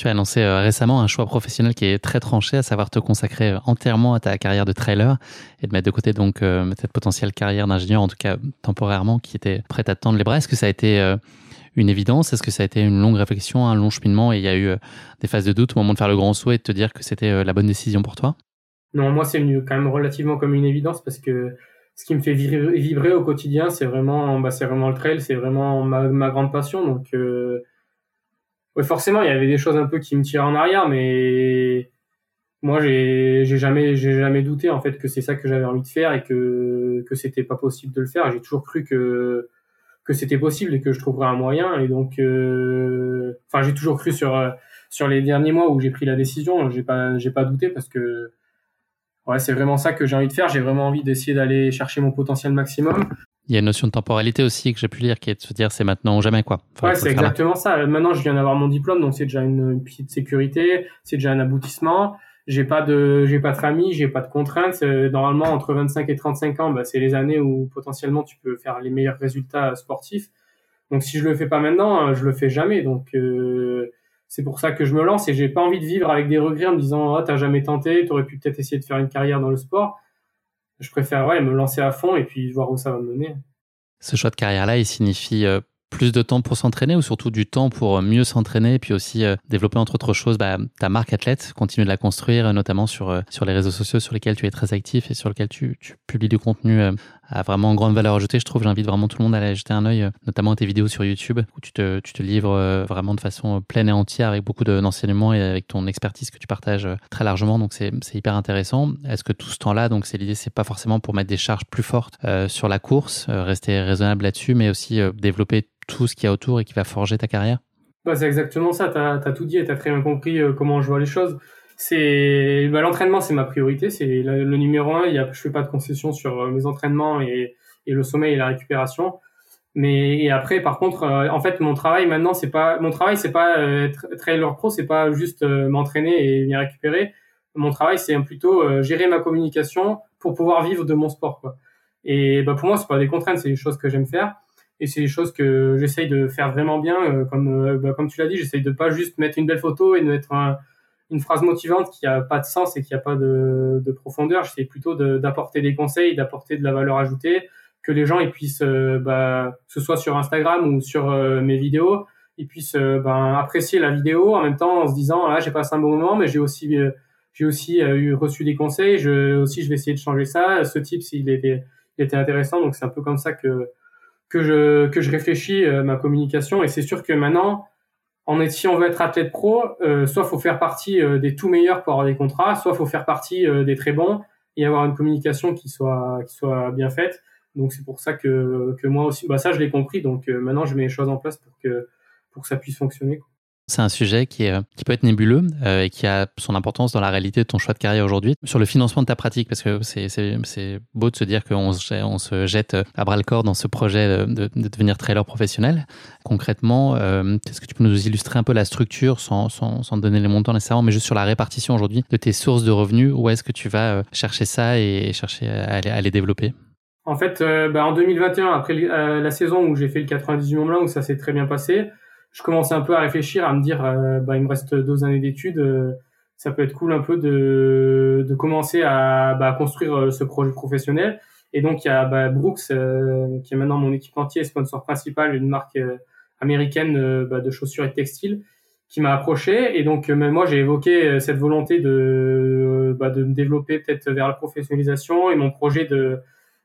Tu as annoncé euh, récemment un choix professionnel qui est très tranché, à savoir te consacrer euh, entièrement à ta carrière de trailer et de mettre de côté donc euh, cette potentielle carrière d'ingénieur, en tout cas temporairement, qui était prête à tendre les bras. Est-ce que ça a été une évidence? Est-ce que ça a été une longue réflexion, un long cheminement? Et il y a eu des phases de doute au moment de faire le grand saut et de te dire que c'était la bonne décision pour toi? Non, moi c'est venu quand même relativement comme une évidence parce que ce qui me fait vibrer au quotidien, c'est vraiment, bah, c'est vraiment le trail, c'est vraiment ma, grande passion. Donc ouais, forcément, il y avait des choses un peu qui me tiraient en arrière, mais moi, j'ai, jamais, j'ai jamais douté en fait que c'est ça que j'avais envie de faire et que que c'était pas possible de le faire. J'ai toujours cru que que c'était possible et que je trouverais un moyen. Et donc, euh, enfin, j'ai toujours cru sur sur les derniers mois où j'ai pris la décision. J'ai pas, j'ai pas douté parce que ouais, c'est vraiment ça que j'ai envie de faire. J'ai vraiment envie d'essayer d'aller chercher mon potentiel maximum. Il y a une notion de temporalité aussi que j'ai pu lire qui est de se dire c'est maintenant ou jamais quoi. ouais, c'est exactement ça. Maintenant, je viens d'avoir mon diplôme, donc c'est déjà une, petite sécurité, c'est déjà un aboutissement. J'ai pas de, j'ai pas de famille, j'ai pas de contraintes. Normalement, entre 25 et 35 ans, bah, c'est les années où potentiellement tu peux faire les meilleurs résultats sportifs. Donc, si je le fais pas maintenant, je le fais jamais. Donc, euh, c'est pour ça que je me lance et j'ai pas envie de vivre avec des regrets en me disant, oh, t'as jamais tenté, t'aurais pu peut-être essayer de faire une carrière dans le sport je préfère me lancer à fond et puis voir où ça va me mener. Ce choix de carrière-là, il signifie euh, plus de temps pour s'entraîner ou surtout du temps pour mieux s'entraîner et puis aussi euh, développer entre autres choses bah, ta marque athlète, continuer de la construire notamment sur, euh, les réseaux sociaux sur lesquels tu es très actif et sur lesquels tu publies du contenu a vraiment grande valeur ajoutée, je trouve. J'invite vraiment tout le monde à aller jeter un œil, notamment à tes vidéos sur YouTube, où tu te, livres euh, vraiment de façon pleine et entière avec beaucoup d'enseignements et avec ton expertise que tu partages euh, très largement. Donc, c'est hyper intéressant. Est-ce que tout ce temps-là, donc, c'est l'idée, c'est pas forcément pour mettre des charges plus fortes euh, sur la course, rester raisonnable là-dessus, mais aussi développer tout ce qu'il y a autour et qui va forger ta carrière? Bah, c'est exactement ça. Tu as, tout dit et tu as très bien compris comment je vois les choses c'est bah, l'entraînement c'est ma priorité c'est le, numéro un. Il y a, je fais pas de concessions sur euh, mes entraînements et, et le sommeil et la récupération. Mais après par contre euh, en fait mon travail maintenant c'est pas mon travail c'est pas euh, trailer pro c'est pas juste m'entraîner et bien récupérer. Mon travail c'est plutôt gérer ma communication pour pouvoir vivre de mon sport quoi. Et bah pour moi c'est pas des contraintes c'est des choses que j'aime faire. Et c'est des choses que j'essaye de faire vraiment bien comme bah, comme tu l'as dit j'essaye de pas juste mettre une belle photo et de mettre un une phrase motivante qui a pas de sens et qui a pas de, de profondeur. J'essaie plutôt d'apporter des conseils, d'apporter de la valeur ajoutée, que les gens ils puissent, euh, bah, ce soit sur Instagram ou sur euh, mes vidéos, ils puissent euh, ben, apprécier la vidéo en même temps en se disant ah j'ai passé un bon moment, mais j'ai aussi j'ai aussi eu reçu des conseils. Je aussi je vais essayer de changer ça. Ce type s'il était il était intéressant, donc c'est un peu comme ça que que je que je réfléchis ma communication et c'est sûr que maintenant est, si on veut être athlète pro, euh, soit faut faire partie euh, des tout meilleurs pour avoir des contrats, soit faut faire partie euh, des très bons et avoir une communication qui soit qui soit bien faite. Donc c'est pour ça que que moi aussi, bah ça je l'ai compris. Donc maintenant je mets les choses en place pour que pour que ça puisse fonctionner. C'est un sujet qui, qui peut être nébuleux euh, et qui a son importance dans la réalité de ton choix de carrière aujourd'hui. Sur le financement de ta pratique, parce que c'est beau de se dire qu'on se, jette à bras le corps dans ce projet de, de devenir trailer professionnel. Concrètement, euh, est-ce que tu peux nous illustrer un peu la structure sans, sans, donner les montants nécessairement, mais juste sur la répartition aujourd'hui de tes sources de revenus? Où est-ce que tu vas euh, chercher ça et chercher à, à les développer? En fait, bah, en 2021, après la saison où j'ai fait le 98 Mont Blanc, où ça s'est très bien passé, je commençais un peu à réfléchir, à me dire, bah, il me reste deux années d'études, ça peut être cool un peu de, de commencer à bah, construire ce projet professionnel. Et donc, il y a bah, Brooks, qui est maintenant mon équipementier, sponsor principal, une marque américaine bah, de chaussures et de textiles, qui m'a approché. Et donc, même moi, j'ai évoqué cette volonté de, bah, de me développer peut-être vers la professionnalisation et mon projet de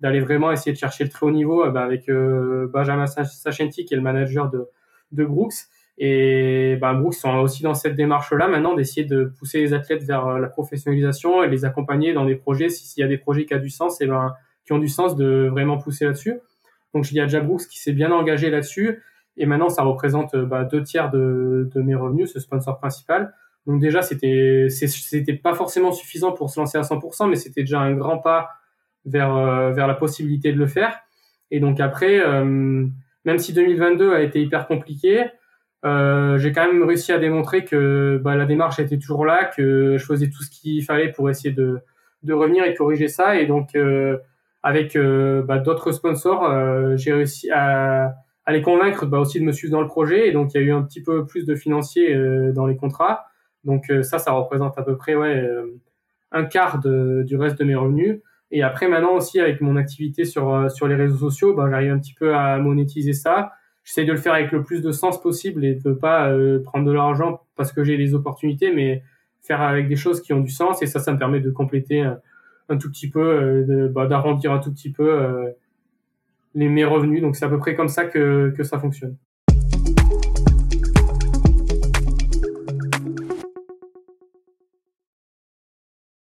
d'aller vraiment essayer de chercher le très haut niveau bah, avec euh, Benjamin Sachenti, qui est le manager de, de Brooks. Et bah, Brooks sont aussi dans cette démarche-là maintenant d'essayer de pousser les athlètes vers la professionnalisation et les accompagner dans des projets. S'il y a des projets qui, a du sens, et ben, qui ont du sens de vraiment pousser là-dessus. Donc il y a déjà Brooks qui s'est bien engagé là-dessus. Et maintenant, ça représente bah, deux tiers de, de mes revenus, ce sponsor principal. Donc déjà, c'était c'était pas forcément suffisant pour se lancer à 100%, mais c'était déjà un grand pas vers euh, vers la possibilité de le faire. Et donc après, euh, même si 2022 a été hyper compliqué, euh, j'ai quand même réussi à démontrer que bah, la démarche était toujours là, que je faisais tout ce qu'il fallait pour essayer de revenir et corriger ça. Et donc avec bah, d'autres sponsors, j'ai réussi à les convaincre bah, aussi de me suivre dans le projet. Et donc, il y a eu un petit peu plus de financiers dans les contrats. Donc euh, ça, ça représente à peu près euh, un quart du reste de mes revenus. Et après, maintenant aussi, avec mon activité sur, euh, sur les réseaux sociaux, ben, j'arrive un petit peu à monétiser ça. J'essaie de le faire avec le plus de sens possible et de pas prendre de l'argent parce que j'ai des opportunités, mais faire avec des choses qui ont du sens. Et ça, ça me permet de compléter un, tout petit peu, bah, d'arrondir un tout petit peu les, mes revenus. Donc c'est à peu près comme ça que, que ça fonctionne.